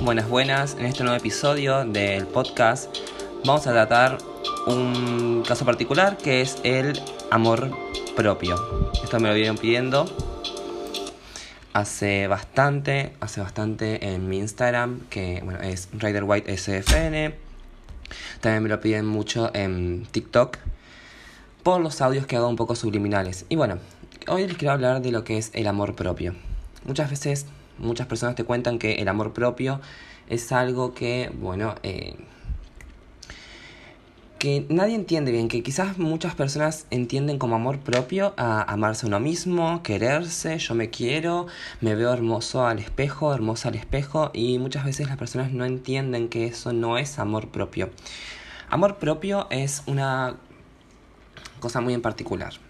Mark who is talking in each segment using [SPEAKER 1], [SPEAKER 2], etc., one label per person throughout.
[SPEAKER 1] Buenas, buenas. En este nuevo episodio del podcast vamos a tratar un caso particular que es el amor propio. Esto me lo vienen pidiendo hace bastante, hace bastante en mi Instagram, que bueno, es RiderWhiteSFN. También me lo piden mucho en TikTok por los audios que hago un poco subliminales. Y bueno, hoy les quiero hablar de lo que es el amor propio. Muchas veces, muchas personas te cuentan que el amor propio es algo que, bueno, eh, que nadie entiende bien, que quizás muchas personas entienden como amor propio a amarse uno mismo, quererse, yo me quiero, me veo hermoso al espejo, hermosa al espejo, y muchas veces las personas no entienden que eso no es amor propio. Amor propio es una cosa muy en particular.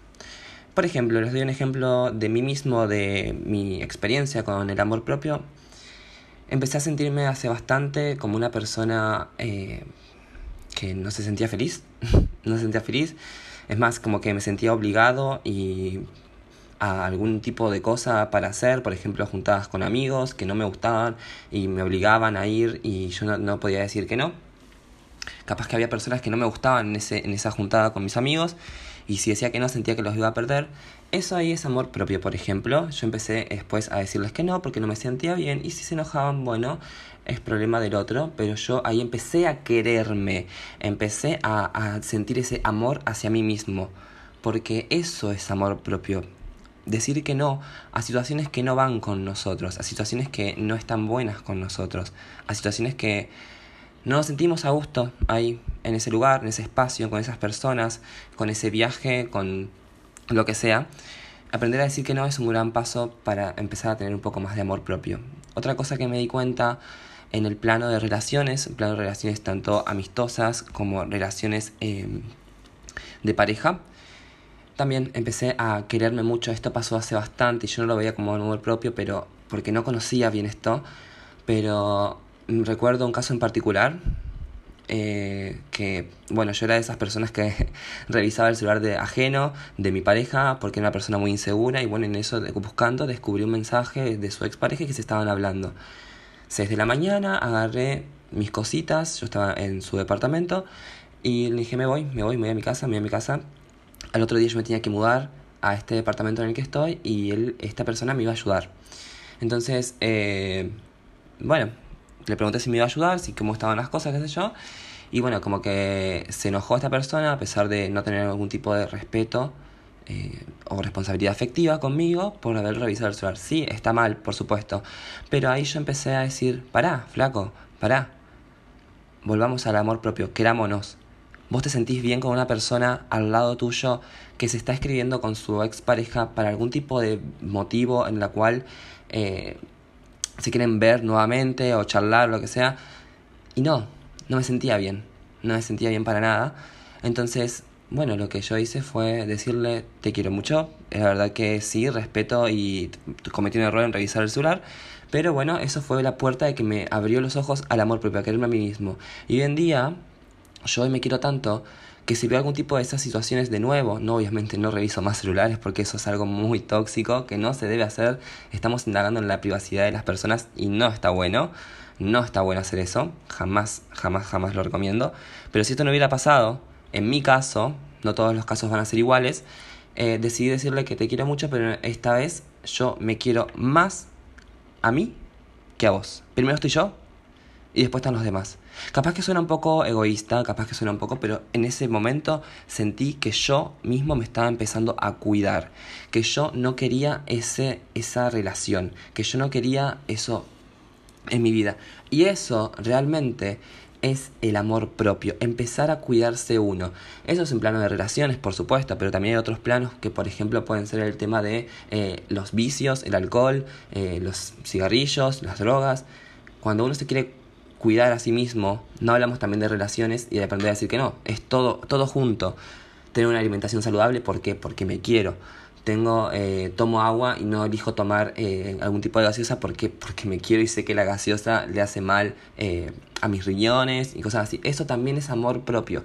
[SPEAKER 1] Por ejemplo, les doy un ejemplo de mí mismo, de mi experiencia con el amor propio. Empecé a sentirme hace bastante como una persona eh, que no se sentía feliz, no se sentía feliz. Es más, como que me sentía obligado y a algún tipo de cosa para hacer, por ejemplo, juntadas con amigos que no me gustaban y me obligaban a ir y yo no, podía decir que no. Capaz que había personas que no me gustaban en, ese, en esa juntada con mis amigos y si decía que no sentía que los iba a perder. Eso ahí es amor propio, por ejemplo. Yo empecé después a decirles que no porque no me sentía bien y si se enojaban, bueno, es problema del otro, pero yo ahí empecé a quererme, empecé a, sentir ese amor hacia mí mismo, porque eso es amor propio. Decir que no a situaciones que no van con nosotros, a situaciones que no están buenas con nosotros, a situaciones que no nos sentimos a gusto ahí, en ese lugar, en ese espacio, con esas personas, con ese viaje, con lo que sea. Aprender a decir que no es un gran paso para empezar a tener un poco más de amor propio. Otra cosa que me di cuenta en el plano de relaciones, en plano de relaciones tanto amistosas como relaciones em, de pareja, también empecé a quererme mucho. Esto pasó hace bastante y yo no lo veía como amor propio, pero porque no conocía bien esto. Pero recuerdo un caso en particular eh, que, bueno, yo era de esas personas que revisaba el celular de ajeno de mi pareja porque era una persona muy insegura y bueno, en eso buscando descubrí un mensaje de su expareja que se estaban hablando. 6 de la mañana agarré mis cositas, yo estaba en su departamento y le dije me voy, me voy, me voy a mi casa, me voy a mi casa. Al otro día yo me tenía que mudar a este departamento en el que estoy y él, esta persona me iba a ayudar. Entonces, eh, bueno, le pregunté si me iba a ayudar, si cómo estaban las cosas, qué sé yo. Y bueno, como que se enojó esta persona a pesar de no tener algún tipo de respeto eh, o responsabilidad afectiva conmigo por haber revisado el celular. Sí, está mal, por supuesto. Pero ahí yo empecé a decir, pará, flaco, pará. Volvamos al amor propio, querámonos. ¿Vos te sentís bien con una persona al lado tuyo que se está escribiendo con su expareja para algún tipo de motivo en la cual eh, se quieren ver nuevamente o charlar o lo que sea. Y no, no me sentía bien, no me sentía bien para nada. Entonces, bueno, lo que yo hice fue decirle, te quiero mucho, es verdad que sí, respeto y cometí un error en revisar el celular, pero bueno, eso fue la puerta de que me abrió los ojos al amor propio, a quererme a mí mismo. Y hoy en día, yo hoy me quiero tanto que si veo algún tipo de esas situaciones de nuevo, no obviamente no reviso más celulares porque eso es algo muy tóxico que no se debe hacer, estamos indagando en la privacidad de las personas y no está bueno, no está bueno hacer eso, jamás, jamás, jamás lo recomiendo, pero si esto no hubiera pasado, en mi caso, no todos los casos van a ser iguales, eh, decidí decirle que te quiero mucho, pero esta vez yo me quiero más a mí que a vos. Primero estoy yo y después están los demás. Capaz que suena un poco egoísta, capaz que suena un poco, pero en ese momento sentí que yo mismo me estaba empezando a cuidar, que yo no quería ese, esa relación, que yo no quería eso en mi vida. Y eso realmente es el amor propio, empezar a cuidarse uno. Eso es en plano de relaciones, por supuesto, pero también hay otros planos que, por ejemplo, pueden ser el tema de eh, los vicios, el alcohol, eh, los cigarrillos, las drogas. Cuando uno se quiere cuidar a sí mismo, no hablamos también de relaciones y de aprender a decir que no, es todo, todo junto. Tener una alimentación saludable, ¿por qué? Porque me quiero. Tengo, eh, tomo agua y no elijo tomar eh, algún tipo de gaseosa porque, porque me quiero y sé que la gaseosa le hace mal eh, a mis riñones y cosas así. Eso también es amor propio.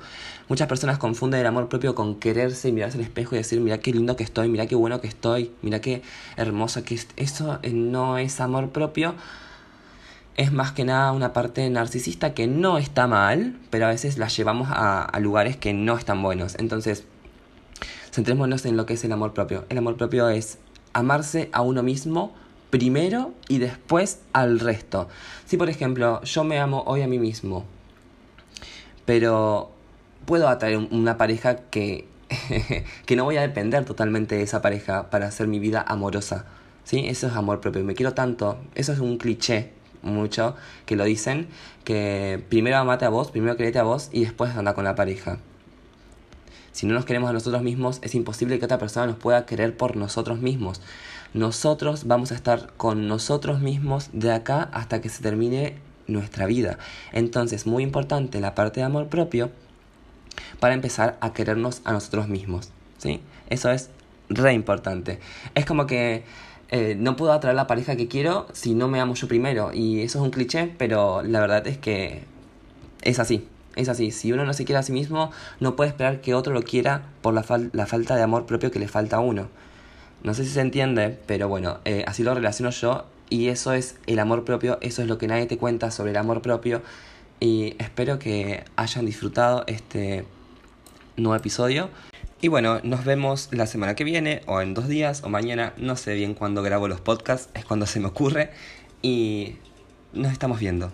[SPEAKER 1] Muchas personas confunden el amor propio con quererse y mirarse al espejo y decir, mira qué lindo que estoy, mira qué bueno que estoy, mira qué hermosa que es. Eso no es amor propio es más que nada una parte narcisista que no está mal, pero a veces la llevamos a, lugares que no están buenos. Entonces, centrémonos en lo que es el amor propio. El amor propio es amarse a uno mismo primero y después al resto. Si por ejemplo yo me amo hoy a mí mismo, pero puedo atraer una pareja que, que no voy a depender totalmente de esa pareja para hacer mi vida amorosa. ¿Sí? Eso es amor propio. Me quiero tanto. Eso es un cliché mucho que lo dicen. Que primero amate a vos, primero querete a vos y después anda con la pareja. Si no nos queremos a nosotros mismos, es imposible que otra persona nos pueda querer por nosotros mismos. Nosotros vamos a estar con nosotros mismos de acá hasta que se termine nuestra vida. Entonces, muy importante la parte de amor propio para empezar a querernos a nosotros mismos. ¿sí? Eso es re importante. Es como que eh, no puedo atraer la pareja que quiero si no me amo yo primero. Y eso es un cliché, pero la verdad es que es así. Es así, si uno no se quiere a sí mismo, no puede esperar que otro lo quiera por la, la falta de amor propio que le falta a uno. No sé si se entiende, pero bueno, eh, así lo relaciono yo y eso es el amor propio, eso es lo que nadie te cuenta sobre el amor propio y espero que hayan disfrutado este nuevo episodio. Y bueno, nos vemos la semana que viene o en dos días o mañana, no sé bien cuándo grabo los podcasts, es cuando se me ocurre y nos estamos viendo.